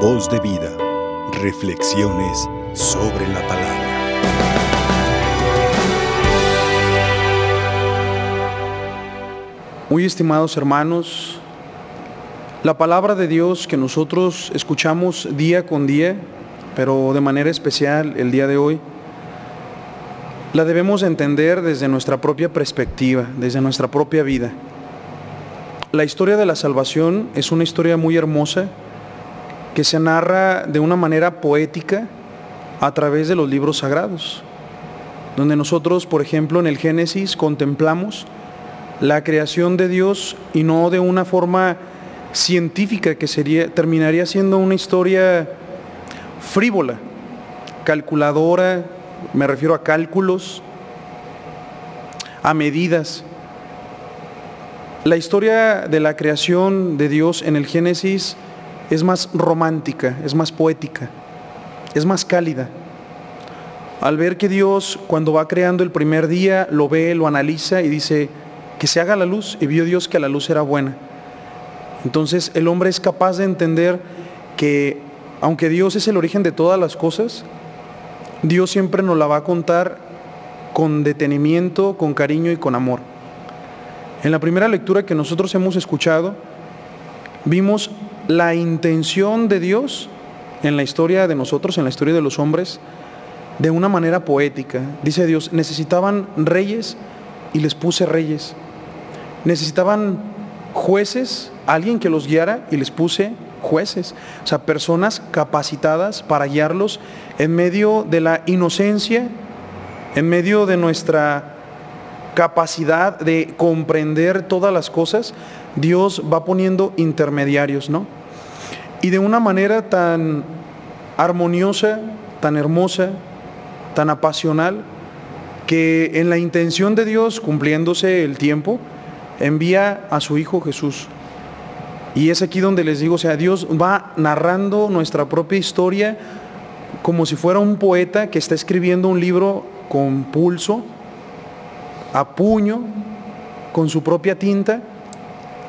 Voz de vida. Reflexiones sobre la palabra. Muy estimados hermanos, la palabra de Dios que nosotros escuchamos día con día, pero de manera especial el día de hoy, la debemos entender desde nuestra propia perspectiva, desde nuestra propia vida. La historia de la salvación es una historia muy hermosa que se narra de una manera poética a través de los libros sagrados, donde nosotros, por ejemplo, en el Génesis contemplamos la creación de Dios y no de una forma científica que sería, terminaría siendo una historia frívola, calculadora, me refiero a cálculos, a medidas. La historia de la creación de Dios en el Génesis es más romántica, es más poética, es más cálida. Al ver que Dios cuando va creando el primer día lo ve, lo analiza y dice que se haga la luz y vio Dios que la luz era buena. Entonces el hombre es capaz de entender que aunque Dios es el origen de todas las cosas, Dios siempre nos la va a contar con detenimiento, con cariño y con amor. En la primera lectura que nosotros hemos escuchado, vimos la intención de Dios en la historia de nosotros, en la historia de los hombres, de una manera poética. Dice Dios, necesitaban reyes y les puse reyes. Necesitaban jueces, alguien que los guiara y les puse jueces, o sea, personas capacitadas para guiarlos en medio de la inocencia, en medio de nuestra capacidad de comprender todas las cosas, Dios va poniendo intermediarios, ¿no? Y de una manera tan armoniosa, tan hermosa, tan apasional, que en la intención de Dios, cumpliéndose el tiempo, envía a su Hijo Jesús y es aquí donde les digo, o sea, Dios va narrando nuestra propia historia como si fuera un poeta que está escribiendo un libro con pulso, a puño, con su propia tinta,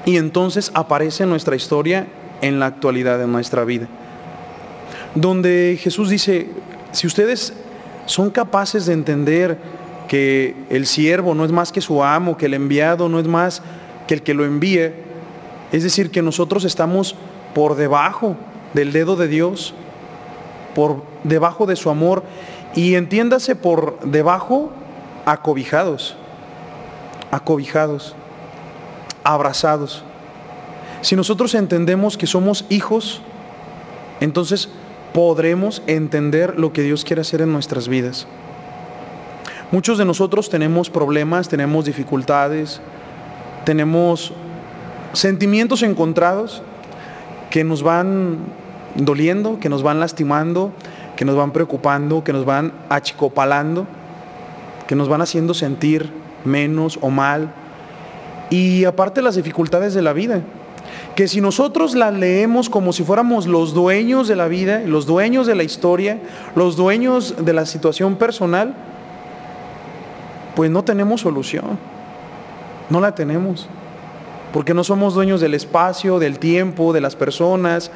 y entonces aparece nuestra historia en la actualidad de nuestra vida. Donde Jesús dice, si ustedes son capaces de entender que el siervo no es más que su amo, que el enviado no es más que el que lo envíe, es decir, que nosotros estamos por debajo del dedo de Dios, por debajo de su amor y entiéndase por debajo acobijados, acobijados, abrazados. Si nosotros entendemos que somos hijos, entonces podremos entender lo que Dios quiere hacer en nuestras vidas. Muchos de nosotros tenemos problemas, tenemos dificultades, tenemos sentimientos encontrados que nos van doliendo, que nos van lastimando, que nos van preocupando, que nos van achicopalando, que nos van haciendo sentir menos o mal. Y aparte las dificultades de la vida, que si nosotros las leemos como si fuéramos los dueños de la vida, los dueños de la historia, los dueños de la situación personal, pues no tenemos solución, no la tenemos. Porque no somos dueños del espacio, del tiempo, de las personas,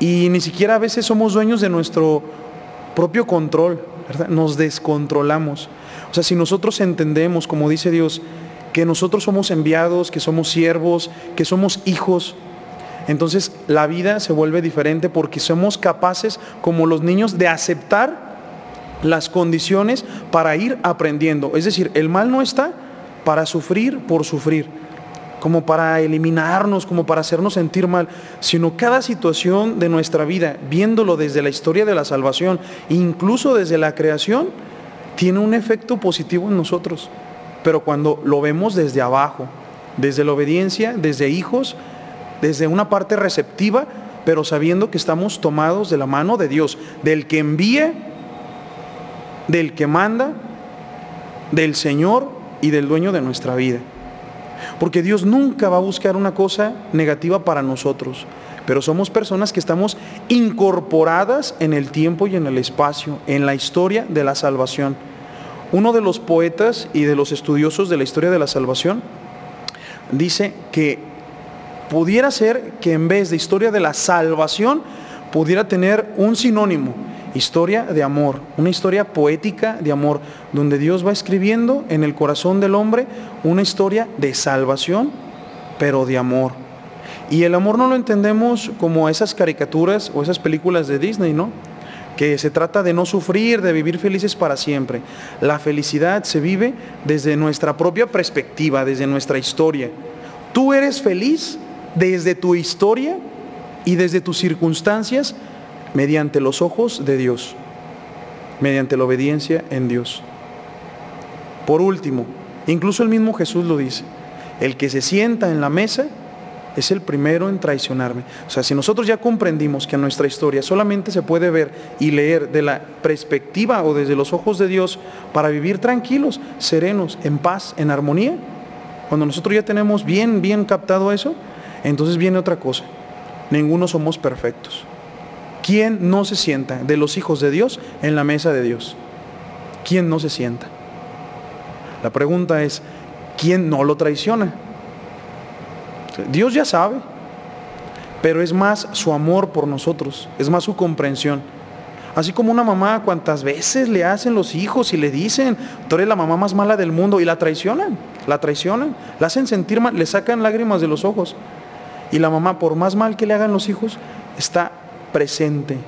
y ni siquiera a veces somos dueños de nuestro propio control, Nos descontrolamos. O sea, si nosotros entendemos, como dice Dios, que nosotros somos enviados, que somos siervos, que somos hijos, entonces la vida se vuelve diferente porque somos capaces, como los niños, de aceptar las condiciones para ir aprendiendo. Es decir, el mal no está para sufrir por sufrir como para eliminarnos, como para hacernos sentir mal, sino cada situación de nuestra vida, viéndolo desde la historia de la salvación, incluso desde la creación, tiene un efecto positivo en nosotros. Pero cuando lo vemos desde abajo, desde la obediencia, desde hijos, desde una parte receptiva, pero sabiendo que estamos tomados de la mano de Dios, del que envía, del que manda, del Señor y del dueño de nuestra vida. Porque Dios nunca va a buscar una cosa negativa para nosotros. Pero somos personas que estamos incorporadas en el tiempo y en el espacio, en la historia de la salvación. Uno de los poetas y de los estudiosos de la historia de la salvación dice que pudiera ser que en vez de historia de la salvación pudiera tener un sinónimo, historia de amor, una historia poética de amor, donde Dios va escribiendo en el corazón del hombre una historia de salvación, pero de amor. Y el amor no lo entendemos como esas caricaturas o esas películas de Disney, ¿no? que se trata de no sufrir, de vivir felices para siempre. La felicidad se vive desde nuestra propia perspectiva, desde nuestra historia. Tú eres feliz desde tu historia y desde tus circunstancias mediante los ojos de Dios, mediante la obediencia en Dios. Por último, incluso el mismo Jesús lo dice, el que se sienta en la mesa es el primero en traicionarme. O sea, si nosotros ya comprendimos que nuestra historia solamente se puede ver y leer de la perspectiva o desde los ojos de Dios para vivir tranquilos, serenos, en paz, en armonía, cuando nosotros ya tenemos bien, bien captado eso, entonces viene otra cosa. Ninguno somos perfectos. ¿Quién no se sienta de los hijos de Dios en la mesa de Dios? ¿Quién no se sienta? La pregunta es, ¿quién no lo traiciona? Dios ya sabe, pero es más su amor por nosotros, es más su comprensión. Así como una mamá, cuantas veces le hacen los hijos y le dicen, tú eres la mamá más mala del mundo y la traicionan, la traicionan, la hacen sentir mal, le sacan lágrimas de los ojos. Y la mamá, por más mal que le hagan los hijos, está presente,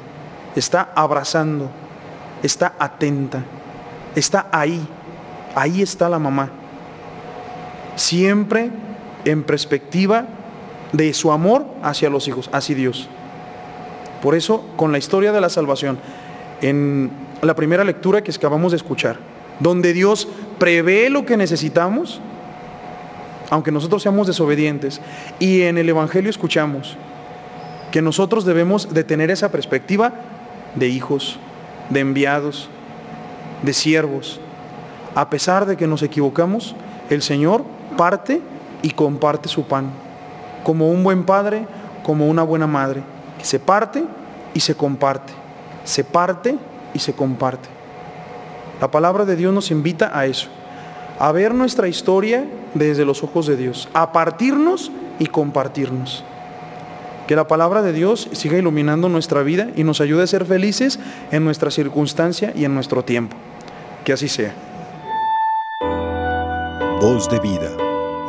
está abrazando, está atenta, está ahí, ahí está la mamá. Siempre en perspectiva de su amor hacia los hijos, hacia Dios. Por eso, con la historia de la salvación, en la primera lectura que acabamos de escuchar, donde Dios prevé lo que necesitamos, aunque nosotros seamos desobedientes, y en el Evangelio escuchamos que nosotros debemos de tener esa perspectiva de hijos, de enviados, de siervos. A pesar de que nos equivocamos, el Señor parte y comparte su pan, como un buen padre, como una buena madre, se parte y se comparte, se parte y se comparte. La palabra de Dios nos invita a eso, a ver nuestra historia desde los ojos de Dios, a partirnos y compartirnos. Que la palabra de Dios siga iluminando nuestra vida y nos ayude a ser felices en nuestra circunstancia y en nuestro tiempo. Que así sea. Voz de vida.